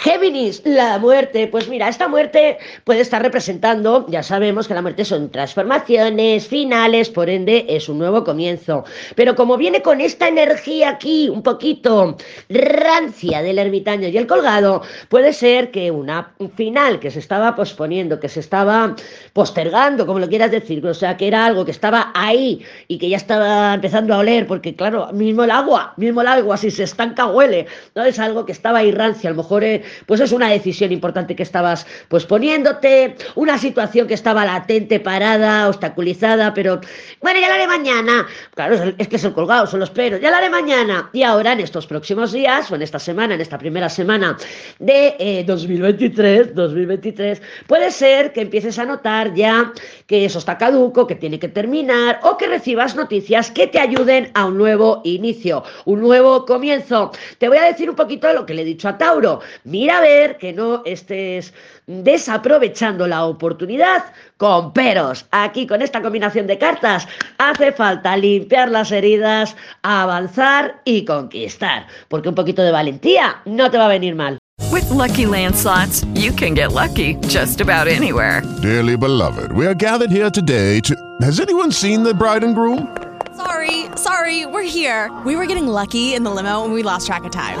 Géminis, la muerte. Pues mira, esta muerte puede estar representando, ya sabemos que la muerte son transformaciones, finales, por ende es un nuevo comienzo. Pero como viene con esta energía aquí, un poquito rancia del ermitaño y el colgado, puede ser que una un final que se estaba posponiendo, que se estaba postergando, como lo quieras decir, o sea, que era algo que estaba ahí y que ya estaba empezando a oler, porque claro, mismo el agua, mismo el agua, si se estanca huele, ¿no? Es algo que estaba ahí rancia, a lo mejor... eh, pues es una decisión importante que estabas pues poniéndote, una situación que estaba latente, parada, obstaculizada, pero bueno, ya la haré mañana. Claro, es, que es el colgado, son los peros, ya la haré mañana. Y ahora en estos próximos días, o en esta semana, en esta primera semana de eh, 2023, 2023, puede ser que empieces a notar ya que eso está caduco, que tiene que terminar, o que recibas noticias que te ayuden a un nuevo inicio, un nuevo comienzo. Te voy a decir un poquito de lo que le he dicho a Tauro. Mira a ver que no estés desaprovechando la oportunidad con peros. Aquí con esta combinación de cartas hace falta limpiar las heridas, avanzar y conquistar, porque un poquito de valentía no te va a venir mal. With Lucky Land slots, you can get lucky just about anywhere. Dearly beloved, we are gathered here today to. Has anyone seen the bride and groom? Sorry, sorry, we're here. We were getting lucky in the limo and we lost track of time.